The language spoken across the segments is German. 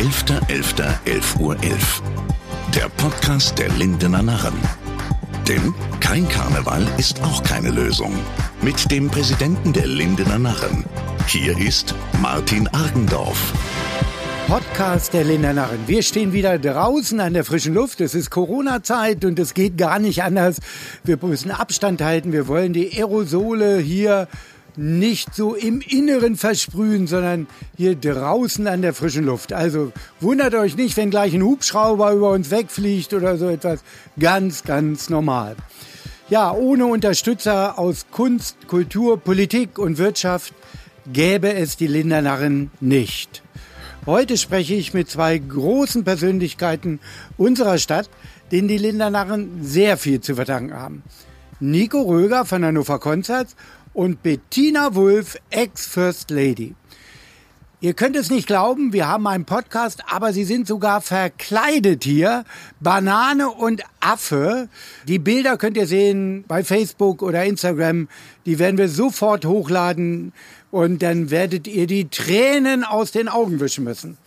11.11.11 Uhr. 11. Der Podcast der Lindener Narren. Denn kein Karneval ist auch keine Lösung. Mit dem Präsidenten der Lindener Narren. Hier ist Martin Argendorf. Podcast der Lindener Narren. Wir stehen wieder draußen an der frischen Luft. Es ist Corona-Zeit und es geht gar nicht anders. Wir müssen Abstand halten. Wir wollen die Aerosole hier nicht so im Inneren versprühen, sondern hier draußen an der frischen Luft. Also wundert euch nicht, wenn gleich ein Hubschrauber über uns wegfliegt oder so etwas. Ganz, ganz normal. Ja, ohne Unterstützer aus Kunst, Kultur, Politik und Wirtschaft gäbe es die Lindernarren nicht. Heute spreche ich mit zwei großen Persönlichkeiten unserer Stadt, denen die Lindernarren sehr viel zu verdanken haben. Nico Röger von Hannover Konzerts und Bettina Wulff, Ex-First Lady. Ihr könnt es nicht glauben, wir haben einen Podcast, aber sie sind sogar verkleidet hier. Banane und Affe. Die Bilder könnt ihr sehen bei Facebook oder Instagram. Die werden wir sofort hochladen und dann werdet ihr die Tränen aus den Augen wischen müssen.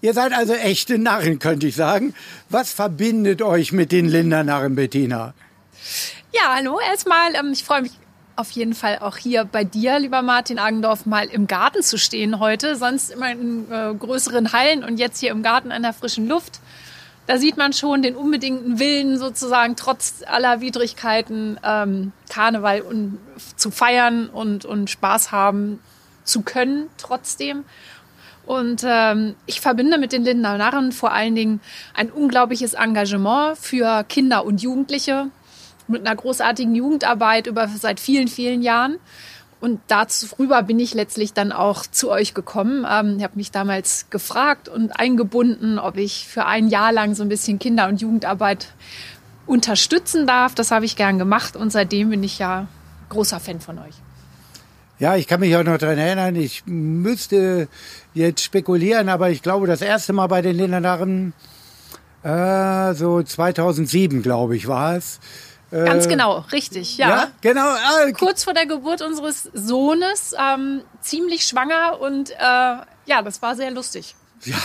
Ihr seid also echte Narren, könnte ich sagen. Was verbindet euch mit den Lindernarren, Bettina? Ja, hallo erstmal. Ähm, ich freue mich auf jeden Fall auch hier bei dir, lieber Martin Agendorf, mal im Garten zu stehen heute. Sonst immer in äh, größeren Hallen und jetzt hier im Garten an der frischen Luft. Da sieht man schon den unbedingten Willen sozusagen trotz aller Widrigkeiten ähm, Karneval und, zu feiern und, und Spaß haben zu können trotzdem. Und ähm, ich verbinde mit den Lindener Narren vor allen Dingen ein unglaubliches Engagement für Kinder und Jugendliche mit einer großartigen Jugendarbeit über seit vielen, vielen Jahren. Und darüber bin ich letztlich dann auch zu euch gekommen. Ähm, ich habe mich damals gefragt und eingebunden, ob ich für ein Jahr lang so ein bisschen Kinder- und Jugendarbeit unterstützen darf. Das habe ich gern gemacht und seitdem bin ich ja großer Fan von euch. Ja, ich kann mich auch noch daran erinnern, ich müsste jetzt spekulieren, aber ich glaube, das erste Mal bei den Lindernarren, äh, so 2007, glaube ich, war es. Ganz äh, genau, richtig, ja. ja genau. Ah, Kurz vor der Geburt unseres Sohnes, ähm, ziemlich schwanger und äh, ja, das war sehr lustig. Ja,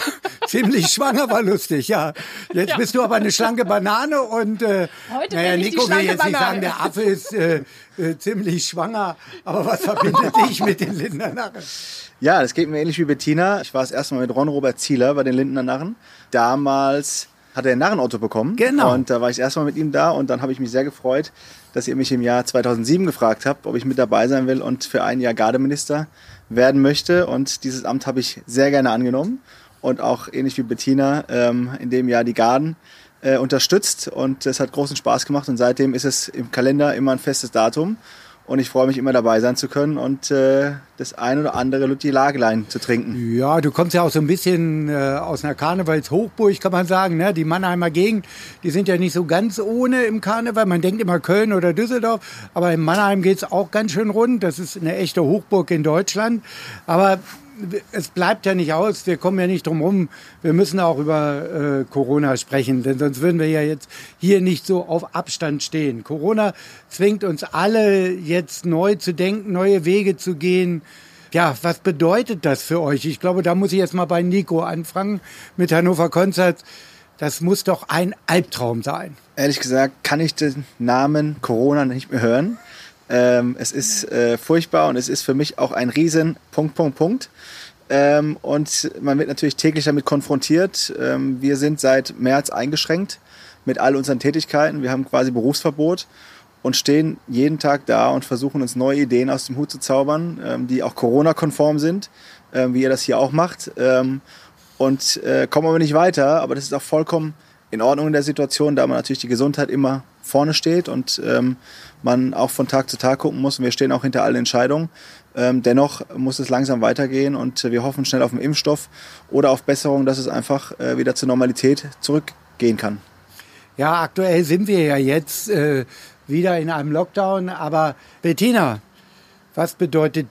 ziemlich schwanger war lustig, ja. Jetzt ja. bist du aber eine schlanke Banane und äh, Heute naja, bin ich Nico die will jetzt Banane. nicht sagen, der Affe ist äh, äh, ziemlich schwanger, aber was verbindet dich mit den Lindner Narren? Ja, das geht mir ähnlich wie Bettina. Ich war das erste Mal mit Ron Robert Zieler bei den Lindner Narren. Damals hat er ein Narrenauto bekommen. Genau. Und da war ich erstmal mit ihm da und dann habe ich mich sehr gefreut, dass ihr mich im Jahr 2007 gefragt habt, ob ich mit dabei sein will und für ein Jahr Gardeminister werden möchte. Und dieses Amt habe ich sehr gerne angenommen und auch ähnlich wie Bettina ähm, in dem Jahr die Garden äh, unterstützt und es hat großen Spaß gemacht und seitdem ist es im Kalender immer ein festes Datum und ich freue mich immer dabei sein zu können und äh, das ein oder andere Lutti Lagelein zu trinken. Ja, du kommst ja auch so ein bisschen äh, aus einer Karnevalshochburg, kann man sagen. Ne? Die Mannheimer Gegend, die sind ja nicht so ganz ohne im Karneval. Man denkt immer Köln oder Düsseldorf, aber in Mannheim geht's auch ganz schön rund. Das ist eine echte Hochburg in Deutschland. Aber es bleibt ja nicht aus, wir kommen ja nicht drum rum. Wir müssen auch über äh, Corona sprechen, denn sonst würden wir ja jetzt hier nicht so auf Abstand stehen. Corona zwingt uns alle jetzt neu zu denken, neue Wege zu gehen. Ja, was bedeutet das für euch? Ich glaube, da muss ich jetzt mal bei Nico anfangen mit Hannover Konzert. Das muss doch ein Albtraum sein. Ehrlich gesagt kann ich den Namen Corona nicht mehr hören. Ähm, es ist äh, furchtbar und es ist für mich auch ein riesen Punkt, Punkt, Punkt. Ähm, und man wird natürlich täglich damit konfrontiert. Ähm, wir sind seit März eingeschränkt mit all unseren Tätigkeiten. Wir haben quasi Berufsverbot und stehen jeden Tag da und versuchen uns neue Ideen aus dem Hut zu zaubern, ähm, die auch Corona-konform sind, ähm, wie ihr das hier auch macht. Ähm, und äh, kommen aber nicht weiter. Aber das ist auch vollkommen in Ordnung in der Situation, da man natürlich die Gesundheit immer vorne steht und ähm, man auch von Tag zu Tag gucken muss. Und wir stehen auch hinter allen Entscheidungen. Ähm, dennoch muss es langsam weitergehen und wir hoffen schnell auf einen Impfstoff oder auf Besserung, dass es einfach äh, wieder zur Normalität zurückgehen kann. Ja, aktuell sind wir ja jetzt äh, wieder in einem Lockdown. Aber Bettina, was bedeutet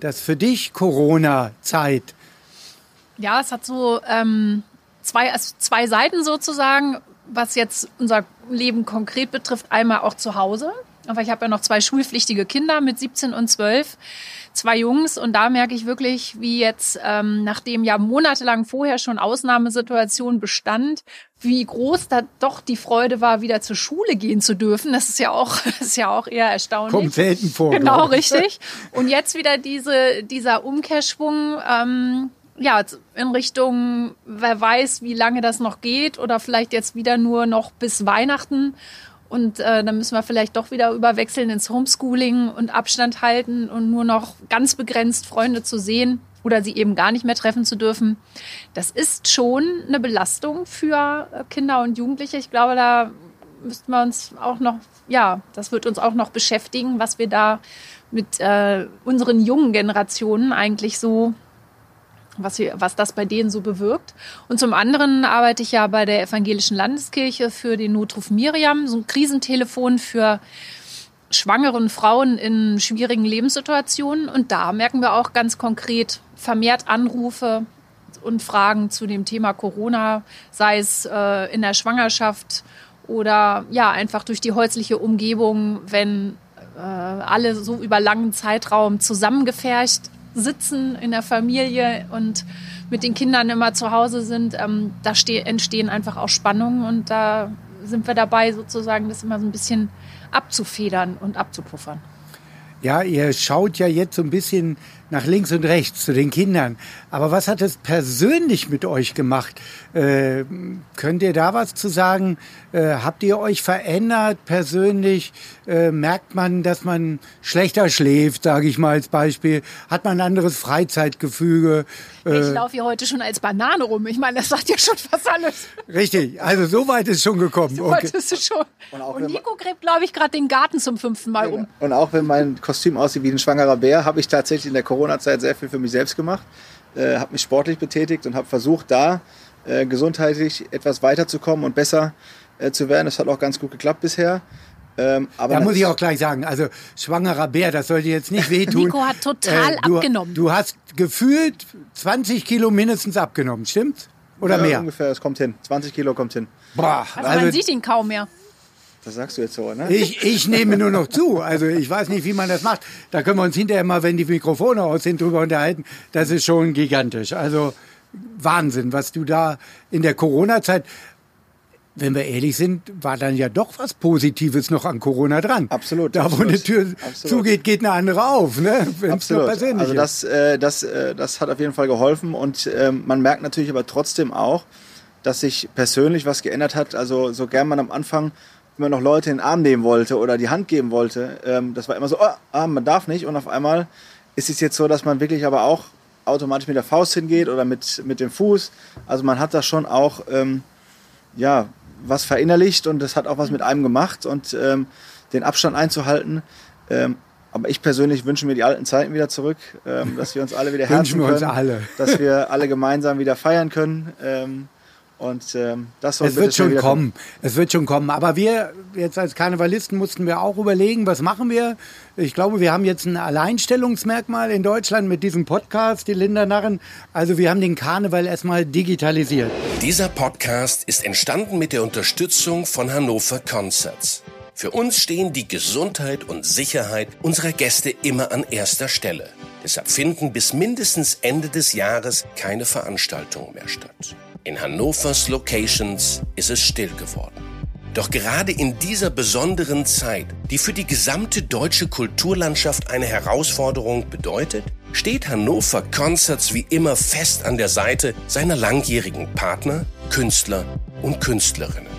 das für dich Corona-Zeit? Ja, es hat so ähm, zwei, also zwei Seiten sozusagen, was jetzt unser Leben konkret betrifft. Einmal auch zu Hause, aber ich habe ja noch zwei schulpflichtige Kinder mit 17 und 12. zwei Jungs und da merke ich wirklich, wie jetzt, ähm, nachdem ja monatelang vorher schon Ausnahmesituation bestand, wie groß da doch die Freude war, wieder zur Schule gehen zu dürfen. Das ist ja auch, ist ja auch eher erstaunlich. Kommt selten vor. Genau, richtig. Und jetzt wieder diese, dieser Umkehrschwung, ähm, ja, in Richtung, wer weiß, wie lange das noch geht oder vielleicht jetzt wieder nur noch bis Weihnachten. Und äh, dann müssen wir vielleicht doch wieder überwechseln ins Homeschooling und Abstand halten und nur noch ganz begrenzt Freunde zu sehen oder sie eben gar nicht mehr treffen zu dürfen. Das ist schon eine Belastung für äh, Kinder und Jugendliche. Ich glaube, da müssten wir uns auch noch, ja, das wird uns auch noch beschäftigen, was wir da mit äh, unseren jungen Generationen eigentlich so was, wir, was das bei denen so bewirkt. Und zum anderen arbeite ich ja bei der Evangelischen Landeskirche für den Notruf Miriam, so ein Krisentelefon für schwangeren Frauen in schwierigen Lebenssituationen. Und da merken wir auch ganz konkret vermehrt Anrufe und Fragen zu dem Thema Corona, sei es äh, in der Schwangerschaft oder ja, einfach durch die häusliche Umgebung, wenn äh, alle so über langen Zeitraum zusammengefercht sitzen in der Familie und mit den Kindern immer zu Hause sind, ähm, da entstehen einfach auch Spannungen und da sind wir dabei, sozusagen das immer so ein bisschen abzufedern und abzupuffern. Ja, ihr schaut ja jetzt so ein bisschen nach links und rechts zu den Kindern. Aber was hat es persönlich mit euch gemacht? Äh, könnt ihr da was zu sagen? Äh, habt ihr euch verändert persönlich? Äh, merkt man, dass man schlechter schläft, sage ich mal als Beispiel? Hat man ein anderes Freizeitgefüge? Äh, ich laufe hier heute schon als Banane rum. Ich meine, das sagt ja schon fast alles. Richtig, also so weit ist schon gekommen. So weit okay. ist es schon. Und, und Nico gräbt, glaube ich, gerade den Garten zum fünften Mal um. Und auch wenn mein Kostüm aussieht wie ein schwangerer Bär, habe ich tatsächlich in der Corona-Zeit sehr viel für mich selbst gemacht. Äh, habe mich sportlich betätigt und habe versucht, da äh, gesundheitlich etwas weiterzukommen und besser äh, zu werden. Das hat auch ganz gut geklappt bisher. Ähm, aber da muss ich auch gleich sagen, also schwangerer Bär, das sollte jetzt nicht wehtun. Nico hat total äh, du, abgenommen. Du hast gefühlt 20 Kilo mindestens abgenommen, stimmt's? Oder ja, mehr? ungefähr, es kommt hin. 20 Kilo kommt hin. Boah, also, also man sieht ihn kaum mehr. Das sagst du jetzt so, ne? Ich, ich nehme nur noch zu. Also ich weiß nicht, wie man das macht. Da können wir uns hinterher mal, wenn die Mikrofone aus sind, drüber unterhalten. Das ist schon gigantisch. Also Wahnsinn, was du da in der Corona-Zeit wenn wir ehrlich sind, war dann ja doch was Positives noch an Corona dran. Absolut. Da, absolut, wo eine Tür absolut. zugeht, geht eine andere auf, ne? Wenn's absolut. Also das, äh, das, äh, das hat auf jeden Fall geholfen und ähm, man merkt natürlich aber trotzdem auch, dass sich persönlich was geändert hat. Also so gern man am Anfang immer noch Leute in den Arm nehmen wollte oder die Hand geben wollte, ähm, das war immer so, oh, ah, man darf nicht und auf einmal ist es jetzt so, dass man wirklich aber auch automatisch mit der Faust hingeht oder mit, mit dem Fuß. Also man hat da schon auch ähm, ja, was verinnerlicht und das hat auch was mit einem gemacht und ähm, den Abstand einzuhalten. Ähm, aber ich persönlich wünsche mir die alten Zeiten wieder zurück, ähm, dass wir uns alle wieder herzen können, dass wir alle gemeinsam wieder feiern können. Und ähm, das soll Es wird schon kommen. Es wird schon kommen. Aber wir jetzt als Karnevalisten mussten wir auch überlegen, was machen wir? Ich glaube, wir haben jetzt ein Alleinstellungsmerkmal in Deutschland mit diesem Podcast, die Lindernarren. Also wir haben den Karneval erstmal digitalisiert. Dieser Podcast ist entstanden mit der Unterstützung von Hannover Concerts. Für uns stehen die Gesundheit und Sicherheit unserer Gäste immer an erster Stelle. Deshalb finden bis mindestens Ende des Jahres keine Veranstaltungen mehr statt. In Hannovers Locations ist es still geworden. Doch gerade in dieser besonderen Zeit, die für die gesamte deutsche Kulturlandschaft eine Herausforderung bedeutet, steht Hannover Concerts wie immer fest an der Seite seiner langjährigen Partner, Künstler und Künstlerinnen.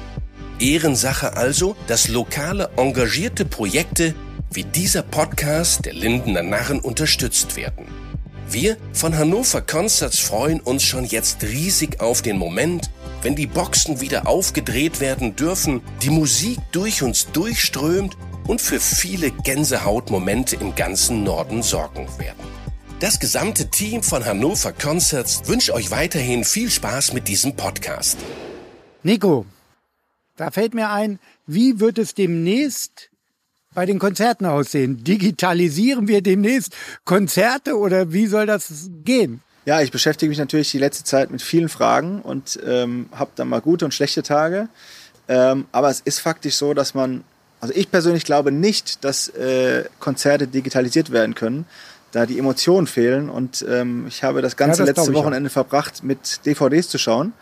Ehrensache also, dass lokale engagierte Projekte wie dieser Podcast der Lindener Narren unterstützt werden. Wir von Hannover Concerts freuen uns schon jetzt riesig auf den Moment, wenn die Boxen wieder aufgedreht werden dürfen, die Musik durch uns durchströmt und für viele Gänsehautmomente im ganzen Norden sorgen werden. Das gesamte Team von Hannover Concerts wünscht euch weiterhin viel Spaß mit diesem Podcast. Nico, da fällt mir ein, wie wird es demnächst bei den Konzerten aussehen? Digitalisieren wir demnächst Konzerte oder wie soll das gehen? Ja, ich beschäftige mich natürlich die letzte Zeit mit vielen Fragen und ähm, habe dann mal gute und schlechte Tage. Ähm, aber es ist faktisch so, dass man, also ich persönlich glaube nicht, dass äh, Konzerte digitalisiert werden können. da die Emotionen fehlen. Und ähm, ich habe das ganze Ja, das letzte ich auch. Wochenende verbracht, mit DVDs zu schauen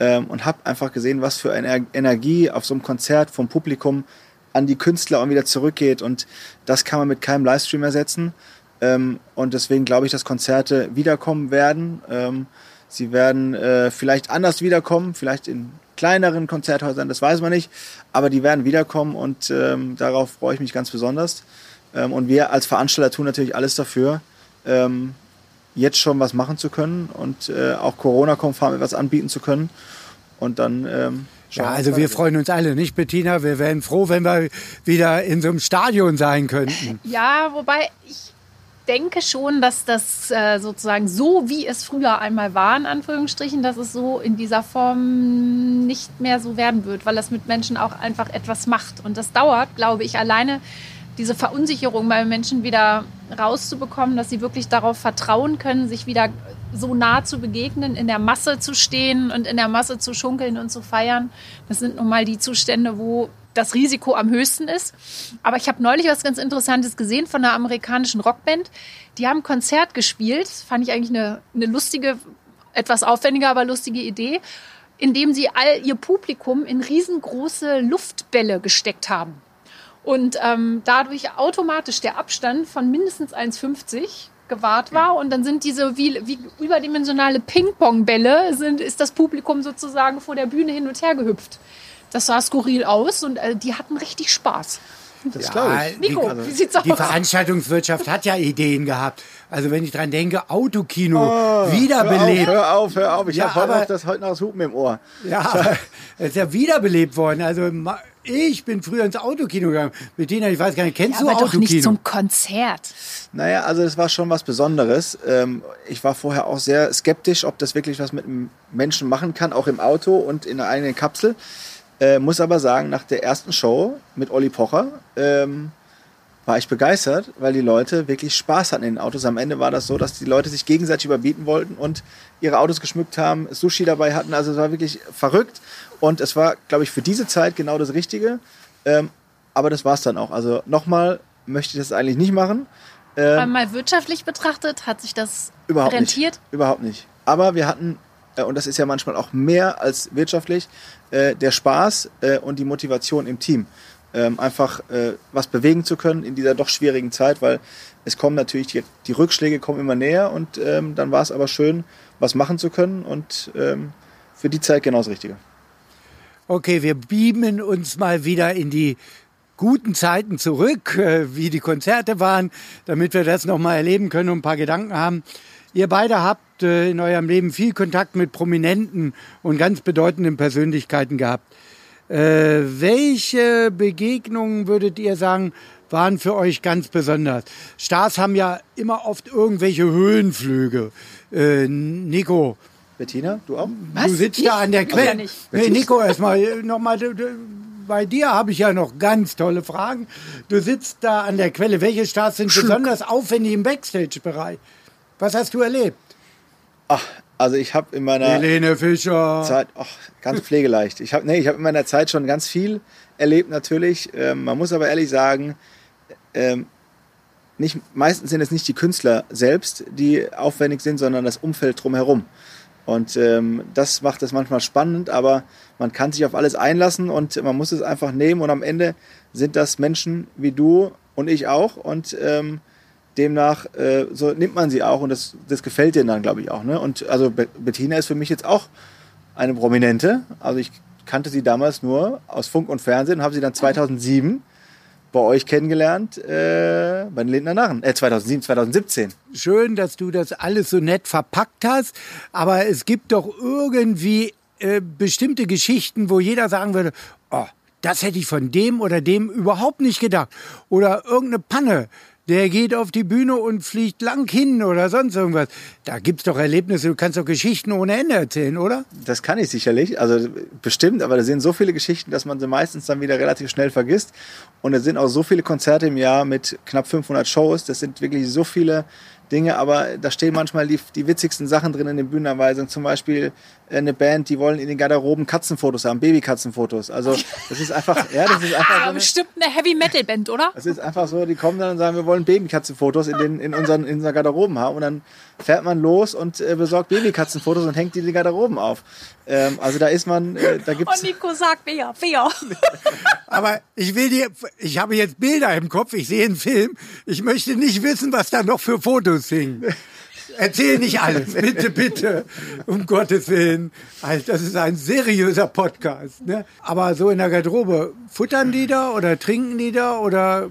ähm, und habe einfach gesehen, was für eine Energie auf so einem Konzert vom Publikum an die Künstler und wieder zurückgeht. Und das kann man mit keinem Livestream ersetzen. Ähm, und deswegen glaube ich, dass Konzerte wiederkommen werden. Ähm, sie werden äh, vielleicht anders wiederkommen, vielleicht in kleineren Konzerthäusern, das weiß man nicht. Aber die werden wiederkommen und ähm, darauf freue ich mich ganz besonders. Ähm, und wir als Veranstalter tun natürlich alles dafür, ähm, jetzt schon was machen zu können und äh, auch Corona-konform etwas anbieten zu können. Und dann Ja, also wir freuen uns alle, nicht Bettina? Wir wären froh, wenn wir wieder in so einem Stadion sein könnten. Ja, wobei ich denke schon, dass das äh, sozusagen so, wie es früher einmal war, in Anführungsstrichen, dass es so in dieser Form nicht mehr so werden wird, weil das mit Menschen auch einfach etwas macht. Und das dauert, glaube ich, alleine diese Verunsicherung bei Menschen wieder rauszubekommen, dass sie wirklich darauf vertrauen können, sich wieder so nah zu begegnen, in der Masse zu stehen und in der Masse zu schunkeln und zu feiern. Das sind nun mal die Zustände, wo das Risiko am höchsten ist. Aber ich habe neulich was ganz Interessantes gesehen von einer amerikanischen Rockband. Die haben ein Konzert gespielt. Fand ich eigentlich eine, eine lustige, etwas aufwendige, aber lustige Idee, indem sie all ihr Publikum in riesengroße Luftbälle gesteckt haben. Und ähm, dadurch automatisch der Abstand von mindestens 1,50 gewahrt war. Und dann sind diese wie, wie überdimensionale Ping-Pong-Bälle, sind, ist das Publikum sozusagen vor der Bühne hin und her gehüpft. Das sah skurril aus und äh, die hatten richtig Spaß. Das glaube ich. Nico, die, wie sieht's die aus? Veranstaltungswirtschaft hat ja Ideen gehabt. Also wenn ich dran denke, Autokino, Hör wiederbelebt. auf, hör auf, hör auf. Ich Ja, habe heute aber- noch das heute noch das Hupen im Ohr. Ja, es ist ja wiederbelebt worden. Also ich bin früher ins Autokino gegangen. Bettina, ich weiß gar nicht, kennst Ja, du aber doch Autokino? nicht zum Konzert. Naja, also das war schon was Besonderes. Ähm, ich war vorher auch sehr skeptisch, ob das wirklich was mit einem Menschen machen kann, auch im Auto und in einer eigenen Kapsel. Äh, muss aber sagen, nach der ersten Show mit Olli Pocher ähm, war ich begeistert, weil die Leute wirklich Spaß hatten in den Autos. Am Ende war das so, dass die Leute sich gegenseitig überbieten wollten und ihre Autos geschmückt haben, Sushi dabei hatten. Also es war wirklich verrückt und es war, glaube ich, für diese Zeit genau das Richtige. Ähm, aber das war es dann auch. Also nochmal möchte ich das eigentlich nicht machen. Ähm, Aber mal wirtschaftlich betrachtet, hat sich das Überhaupt rentiert? nicht. Überhaupt nicht. Aber wir hatten, äh, und das ist ja manchmal auch mehr als wirtschaftlich, äh, der Spaß äh, und die Motivation im Team. Ähm, einfach äh, was bewegen zu können in dieser doch schwierigen Zeit, weil es kommen natürlich, die, die Rückschläge kommen immer näher und ähm, dann war es aber schön, was machen zu können und ähm, für die Zeit genau das Richtige. Okay, wir beamen uns mal wieder in die guten Zeiten zurück, äh, wie die Konzerte waren, damit wir das nochmal erleben können und ein paar Gedanken haben. Ihr beide habt äh, in eurem Leben viel Kontakt mit prominenten und ganz bedeutenden Persönlichkeiten gehabt. Äh, welche Begegnungen würdet ihr sagen, waren für euch ganz besonders? Stars haben ja immer oft irgendwelche Höhenflüge. Äh, Nico, Bettina, du auch? Du sitzt da an der Ich? Quelle. Nee, Nico, erstmal nochmal. Bei dir habe ich ja noch ganz tolle Fragen. Du sitzt da an der Quelle. Welche Stars sind besonders aufwendig im Backstage-Bereich? Was hast du erlebt? Ach, also ich habe in meiner Helene Fischer. Zeit, ach, ganz pflegeleicht. Ich habe nee, ich hab in meiner Zeit schon ganz viel erlebt natürlich. Ähm, man muss aber ehrlich sagen, ähm, nicht, meistens sind es nicht die Künstler selbst, die aufwendig sind, sondern das Umfeld drumherum. Und ähm, das macht es manchmal spannend, aber man kann sich auf alles einlassen und man muss es einfach nehmen. Und am Ende sind das Menschen wie du und ich auch. Und ähm, demnach äh, so nimmt man sie auch und das, das gefällt denen dann, glaube ich, auch. Ne? Und also Be- Bettina ist für mich jetzt auch eine Prominente. Also ich kannte sie damals nur aus Funk und Fernsehen und habe sie dann 2007 bei euch kennengelernt, äh, bei den Lindner Narren. Äh, 2007, 2017. Schön, dass du das alles so nett verpackt hast. Aber es gibt doch irgendwie äh, bestimmte Geschichten, wo jeder sagen würde, oh, das hätte ich von dem oder dem überhaupt nicht gedacht. Oder irgendeine Panne. Der geht auf die Bühne und fliegt lang hin oder sonst irgendwas. Da gibt's doch Erlebnisse, du kannst doch Geschichten ohne Ende erzählen, oder? Das kann ich sicherlich, also bestimmt, aber da sind so viele Geschichten, dass man sie meistens dann wieder relativ schnell vergisst. Und es sind auch so viele Konzerte im Jahr mit knapp 500 Shows. Das sind wirklich so viele Dinge, aber da stehen manchmal die, die witzigsten Sachen drin in den Bühnenanweisungen. Zum Beispiel eine Band, die wollen in den Garderoben Katzenfotos haben, Babykatzenfotos. Also das ist einfach, ja, das ist einfach. Aber so eine, bestimmt eine Heavy Metal Band, oder? Das ist einfach so, die kommen dann und sagen, wir wollen Babykatzenfotos in den in unseren in unseren Garderoben haben und dann fährt man los und äh, besorgt Babykatzenfotos und hängt die in die Garderoben auf. Ähm, also da ist man, äh, da gibt's. Und Nico sagt, wer, wer. Aber ich will dir, ich habe jetzt Bilder im Kopf, ich sehe einen Film. Ich möchte nicht wissen, was da noch für Fotos hingen. Erzähl nicht alles, bitte, bitte, um Gottes Willen. Also, das ist ein seriöser Podcast. Ne? Aber so in der Garderobe, futtern die da oder trinken die da oder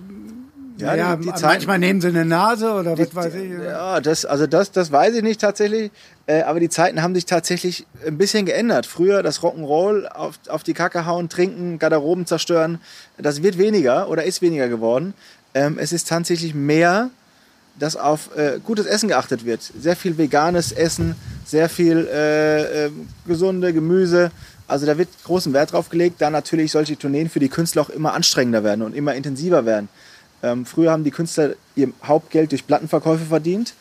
ja, ja die, die Zeiten, manchmal nehmen sie eine Nase oder was weiß ich. Ja, das, also das, das weiß ich nicht tatsächlich. Äh, aber die Zeiten haben sich tatsächlich ein bisschen geändert. Früher das Rock'n'Roll auf, auf die Kacke hauen, trinken, Garderoben zerstören, das wird weniger oder ist weniger geworden. Ähm, es ist tatsächlich mehr, dass auf äh, gutes Essen geachtet wird. Sehr viel veganes Essen, sehr viel äh, äh, gesunde Gemüse. Also da wird großen Wert drauf gelegt, da natürlich solche Tourneen für die Künstler auch immer anstrengender werden und immer intensiver werden. Ähm, früher haben die Künstler ihr Hauptgeld durch Plattenverkäufe verdient.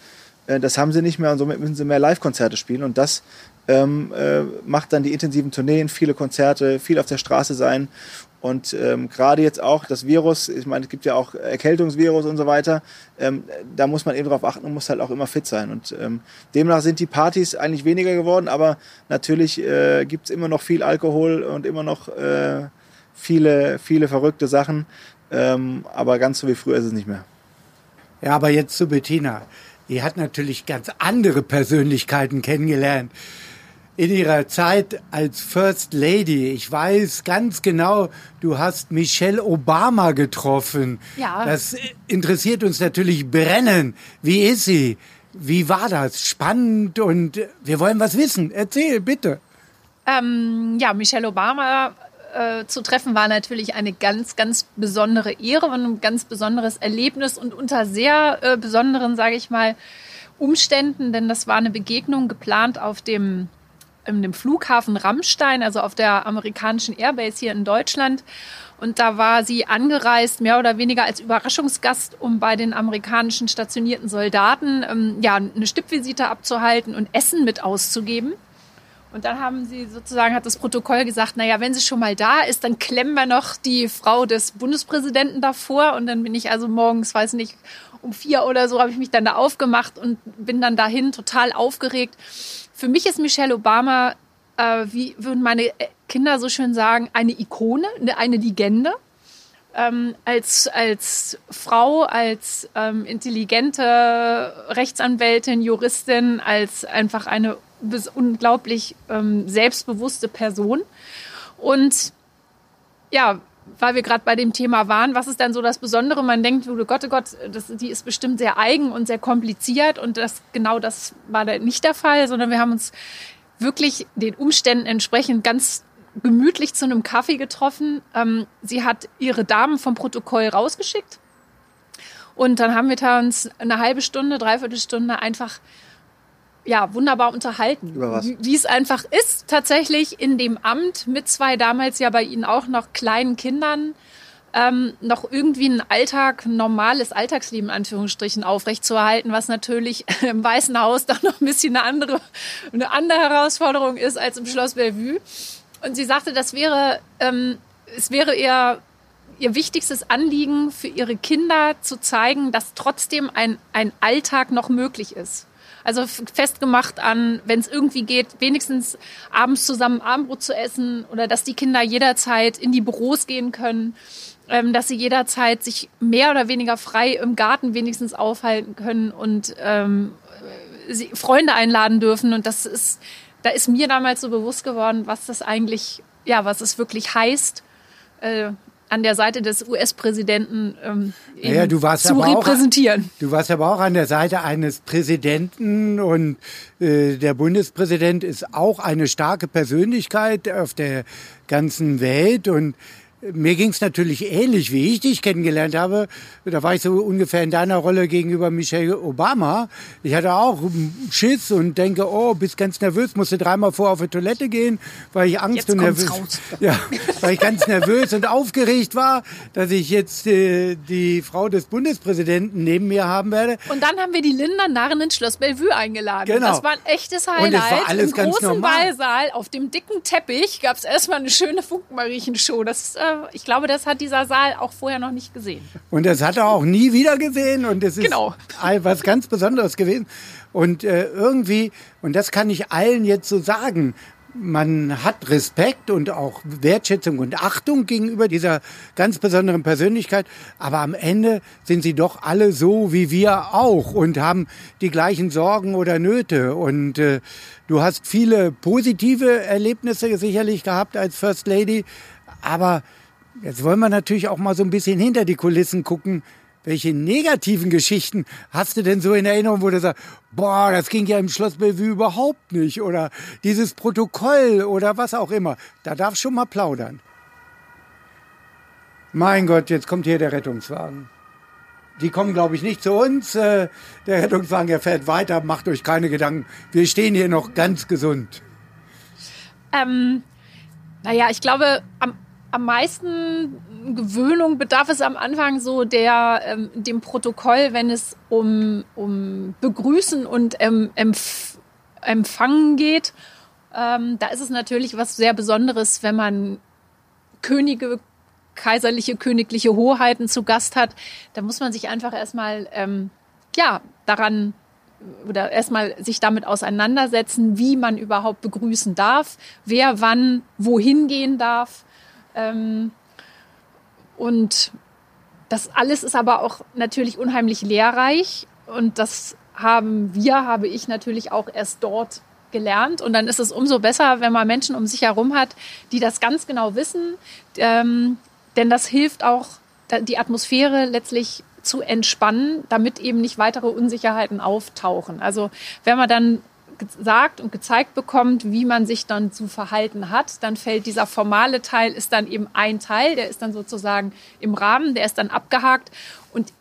Äh, das haben sie nicht mehr und somit müssen sie mehr Live-Konzerte spielen. Und das ähm, äh, macht dann die intensiven Tourneen, viele Konzerte, viel auf der Straße sein. Und ähm, gerade jetzt auch das Virus, ich meine, es gibt ja auch Erkältungsvirus und so weiter, ähm, da muss man eben darauf achten und muss halt auch immer fit sein. Und ähm, demnach sind die Partys eigentlich weniger geworden, aber natürlich äh, gibt es immer noch viel Alkohol und immer noch äh, viele, viele verrückte Sachen. Ähm, aber ganz so wie früher ist es nicht mehr. Ja, aber jetzt zu Bettina. Die hat natürlich ganz andere Persönlichkeiten kennengelernt. In ihrer Zeit als First Lady. Ich weiß ganz genau, du hast Michelle Obama getroffen. Ja. Das interessiert uns natürlich brennend. Wie ist sie? Wie war das? Spannend und wir wollen was wissen. Erzähl, bitte. Ähm, ja, Michelle Obama äh, zu treffen war natürlich eine ganz, ganz besondere Ehre und ein ganz besonderes Erlebnis und unter sehr äh, besonderen, sage ich mal, Umständen, denn das war eine Begegnung geplant auf dem, in dem Flughafen Rammstein, also auf der amerikanischen Airbase hier in Deutschland. Und da war sie angereist, mehr oder weniger als Überraschungsgast, um bei den amerikanischen stationierten Soldaten ähm, ja, eine Stippvisite abzuhalten und Essen mit auszugeben. Und dann haben sie sozusagen, hat das Protokoll gesagt, naja, wenn sie schon mal da ist, dann klemmen wir noch die Frau des Bundespräsidenten davor. Und dann bin ich also morgens, weiß nicht, um vier oder so habe ich mich dann da aufgemacht und bin dann dahin total aufgeregt. Für mich ist Michelle Obama, äh, wie würden meine Kinder so schön sagen, eine Ikone, eine Legende. Ähm, als, als Frau, als ähm, intelligente Rechtsanwältin, Juristin, als einfach eine unglaublich ähm, selbstbewusste Person. Und ja, weil wir gerade bei dem Thema waren, was ist dann so das Besondere? Man denkt, oh Gott, oh Gott, das, die ist bestimmt sehr eigen und sehr kompliziert und das, genau das war da nicht der Fall, sondern wir haben uns wirklich den Umständen entsprechend ganz gemütlich zu einem Kaffee getroffen. Ähm, sie hat ihre Damen vom Protokoll rausgeschickt und dann haben wir da uns eine halbe Stunde, dreiviertel Stunde einfach ja, wunderbar unterhalten. Über was? Wie es einfach ist, tatsächlich in dem Amt mit zwei damals ja bei Ihnen auch noch kleinen Kindern ähm, noch irgendwie ein Alltag, ein normales Alltagsleben, Anführungsstrichen, aufrechtzuerhalten, was natürlich im Weißen Haus dann noch ein bisschen eine andere, eine andere Herausforderung ist als im Schloss Bellevue. Und sie sagte, das wäre, ähm, es wäre eher ihr wichtigstes Anliegen für ihre Kinder zu zeigen, dass trotzdem ein, ein Alltag noch möglich ist. Also festgemacht an, wenn es irgendwie geht, wenigstens abends zusammen Abendbrot zu essen oder dass die Kinder jederzeit in die Büros gehen können, ähm, dass sie jederzeit sich mehr oder weniger frei im Garten wenigstens aufhalten können und ähm, Freunde einladen dürfen. Und das ist, da ist mir damals so bewusst geworden, was das eigentlich, ja, was es wirklich heißt, äh, an der Seite des US-Präsidenten ähm, naja, du warst zu aber repräsentieren. Auch, du warst aber auch an der Seite eines Präsidenten und äh, der Bundespräsident ist auch eine starke Persönlichkeit auf der ganzen Welt und mir ging es natürlich ähnlich, wie ich dich kennengelernt habe. Da war ich so ungefähr in deiner Rolle gegenüber Michelle Obama. Ich hatte auch Schiss und denke, oh, bist ganz nervös, musste dreimal vor auf die Toilette gehen, weil ich Angst Jetzt und nervös, raus. ja, weil ich ganz nervös und aufgeregt war, dass ich jetzt äh, die Frau des Bundespräsidenten neben mir haben werde. Und dann haben wir die Linda Narren ins Schloss Bellevue eingeladen. Genau. Das war ein echtes Und Highlight. es war alles Im ganz großen normal. Ballsaal auf dem dicken Teppich gab es erstmal eine schöne Funkenmariechen-Show. Das, äh, ich glaube, das hat dieser Saal auch vorher noch nicht gesehen. Und das hat er auch nie wieder gesehen und es ist Genau. was ganz Besonderes gewesen. Und äh, irgendwie, und das kann ich allen jetzt so sagen, man hat Respekt und auch Wertschätzung und Achtung gegenüber dieser ganz besonderen Persönlichkeit, aber am Ende sind sie doch alle so wie wir auch und haben die gleichen Sorgen oder Nöte. Und äh, du hast viele positive Erlebnisse sicherlich gehabt als First Lady, aber Jetzt wollen wir natürlich auch mal so ein bisschen hinter die Kulissen gucken. Welche negativen Geschichten hast du denn so in Erinnerung, wo du sagst, boah, das ging ja im Schloss Bellevue überhaupt nicht oder dieses Protokoll oder was auch immer. Da darfst schon mal plaudern. Mein Gott, jetzt kommt hier der Rettungswagen. Die kommen, glaube ich, nicht zu uns. Äh, Der Rettungswagen, der fährt weiter, macht euch keine Gedanken. Wir stehen hier noch ganz gesund. Ähm, naja, ich glaube, am, am meisten Gewöhnung bedarf es am Anfang so der, ähm, dem Protokoll, wenn es um, um Begrüßen und ähm, Empf Empfangen geht. Ähm, da ist es natürlich was sehr Besonderes, wenn man Könige, kaiserliche, königliche Hoheiten zu Gast hat. Da muss man sich einfach erstmal, ähm, ja, daran oder erstmal sich damit auseinandersetzen, wie man überhaupt begrüßen darf, wer wann wohin gehen darf. Ähm, und das alles ist aber auch natürlich unheimlich lehrreich. Und das haben wir, habe ich natürlich auch erst dort gelernt. Und dann ist es umso besser, wenn man Menschen um sich herum hat, die das ganz genau wissen, ähm, denn das hilft auch, die Atmosphäre letztlich zu entspannen, damit eben nicht weitere Unsicherheiten auftauchen. Also wenn man dann gesagt und gezeigt bekommt, wie man sich dann zu verhalten hat, dann fällt dieser formale Teil, ist dann eben ein Teil, der ist dann sozusagen im Rahmen, der ist dann abgehakt und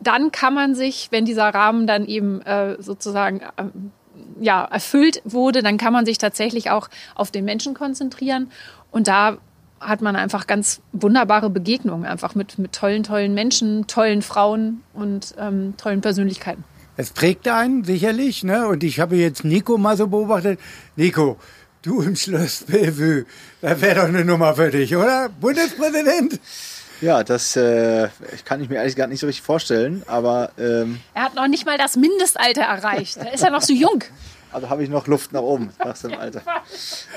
dann kann man sich, wenn dieser Rahmen dann eben äh, sozusagen ähm, ja, erfüllt wurde, dann kann man sich tatsächlich auch auf den Menschen konzentrieren. Und da hat man einfach ganz wunderbare Begegnungen, einfach mit, mit tollen, tollen Menschen, tollen Frauen und ähm, tollen Persönlichkeiten. Es prägt einen sicherlich, ne? Und ich habe jetzt Nico mal so beobachtet. Nico, du im Schloss Bellevue, da wäre doch eine Nummer für dich, oder? Bundespräsident? Ja, das äh, kann ich mir eigentlich gar nicht so richtig vorstellen, aber ähm, Er hat noch nicht mal das Mindestalter erreicht. Da ist er noch so jung. also habe ich noch Luft nach oben nach so einem Alter.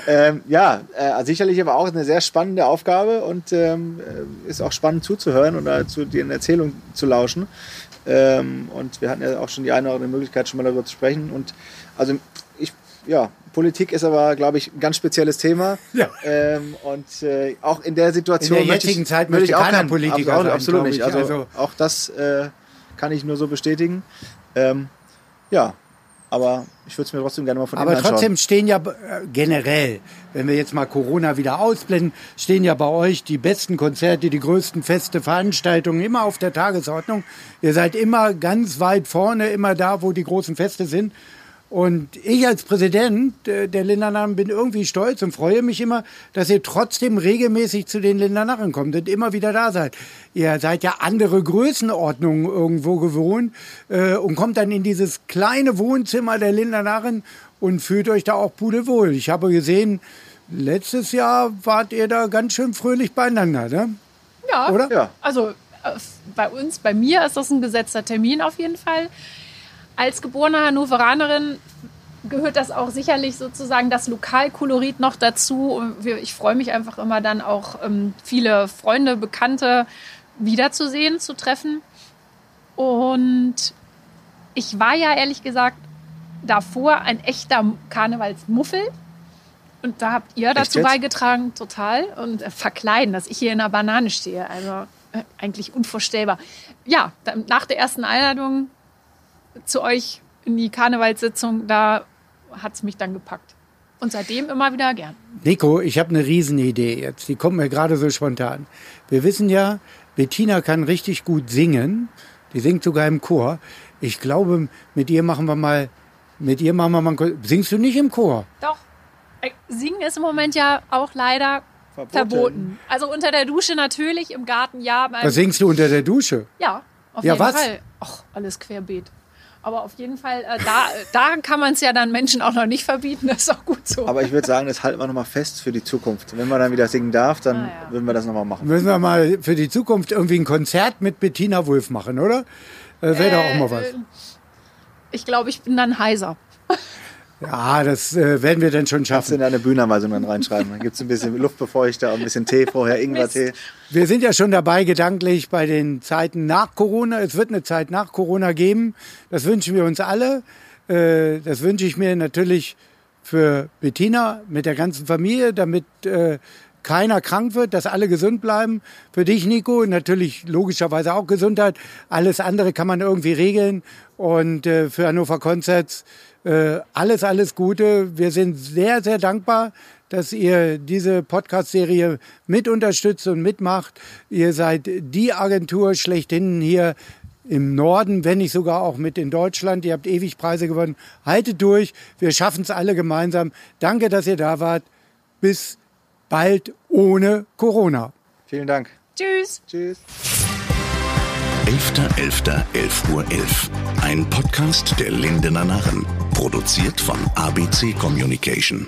Ähm, ja, äh, sicherlich aber auch eine sehr spannende Aufgabe und ähm, äh, ist auch spannend zuzuhören oder zu den Erzählungen zu lauschen. Ähm, und wir hatten ja auch schon die eine oder andere Möglichkeit, schon mal darüber zu sprechen. Und also ich, ja, Politik ist aber, glaube ich, ein ganz spezielles Thema. Ja. Ähm, und äh, auch in der Situation. In der möchte jetzigen ich, Zeit möchte ich auch keiner kein, Politiker absolut, sein, absolut nicht. ich. Also, Also- auch das äh, kann ich nur so bestätigen. Ähm, ja, aber ich würde es mir trotzdem gerne mal von Aber trotzdem stehen ja äh, generell, wenn wir jetzt mal Corona wieder ausblenden, stehen ja bei euch die besten Konzerte, die größten Feste, Veranstaltungen immer auf der Tagesordnung. Ihr seid immer ganz weit vorne, immer da, wo die großen Feste sind. Und ich als Präsident äh, der Lindernarren bin irgendwie stolz und freue mich immer, dass ihr trotzdem regelmäßig zu den Lindernarren kommt und immer wieder da seid. Ihr seid ja andere Größenordnungen irgendwo gewohnt äh, und kommt dann in dieses kleine Wohnzimmer der Lindernarren und fühlt euch da auch pudelwohl. Ich habe gesehen, letztes Jahr wart ihr da ganz schön fröhlich beieinander, ne? Ja, Oder? Ja. Also äh, bei uns, bei mir ist das ein gesetzter Termin auf jeden Fall. Als geborene Hannoveranerin gehört das auch sicherlich sozusagen das Lokalkolorit noch dazu. Und Ich freue mich einfach immer dann auch ähm, viele Freunde, Bekannte wiederzusehen, zu treffen. Und ich war ja ehrlich gesagt davor ein echter Karnevalsmuffel. Und da habt ihr dazu beigetragen, total. Und äh, verkleiden, dass ich hier in der Banane stehe. Also äh, eigentlich unvorstellbar. Ja, nach der ersten Einladung zu euch in die Karnevalssitzung, da hat es mich dann gepackt. Und seitdem immer wieder gern. Nico, ich habe eine Riesenidee jetzt. Die kommt mir gerade so spontan. Wir wissen ja, Bettina kann richtig gut singen. Die singt sogar im Chor. Ich glaube, mit ihr machen wir mal, mit ihr machen wir mal, singst du nicht im Chor? Doch. Äh, Singen ist im Moment ja auch leider Verboten. verboten. Also unter der Dusche natürlich, im Garten ja. Was singst du unter der Dusche? Ja, auf Ja, jeden was? Fall. Ach, alles querbeet. Aber auf jeden Fall, äh, da, da kann man es ja dann Menschen auch noch nicht verbieten. Das ist auch gut so. Aber ich würde sagen, das halten wir nochmal fest für die Zukunft. Wenn man dann wieder singen darf, dann Ah, ja. würden wir das nochmal machen. Müssen wir mal für die Zukunft irgendwie ein Konzert mit Bettina Wulff machen, oder? Äh, Wäre doch auch mal was. Äh, Ich glaube, ich bin dann heiser. Ja, das äh, werden wir dann schon Kannst du schaffen. in eine Bühnenanweisung dann reinschreiben. Dann gibt es ein bisschen Luftbefeuchter und ein bisschen Tee vorher, Ingwertee. Wir sind ja schon dabei, gedanklich bei den Zeiten nach Corona. Es wird eine Zeit nach Corona geben. Das wünschen wir uns alle. Äh, Das wünsche ich mir natürlich für Bettina mit der ganzen Familie, damit äh, keiner krank wird, dass alle gesund bleiben. Für dich, Nico, natürlich logischerweise auch Gesundheit. Alles andere kann man irgendwie regeln. Und äh, für Hannover Concerts äh, alles, alles Gute. Wir sind sehr, sehr dankbar, dass ihr diese Podcast-Serie mit unterstützt und mitmacht. Ihr seid die Agentur schlechthin hier im Norden, wenn nicht sogar auch mit in Deutschland. Ihr habt ewig Preise gewonnen. Haltet durch. Wir schaffen es alle gemeinsam. Danke, dass ihr da wart. Bis bald ohne Corona. Vielen Dank. Tschüss. Tschüss. 11.11. 11 Uhr 11. Ein Podcast der Lindener Narren. Produziert von ABC Communication.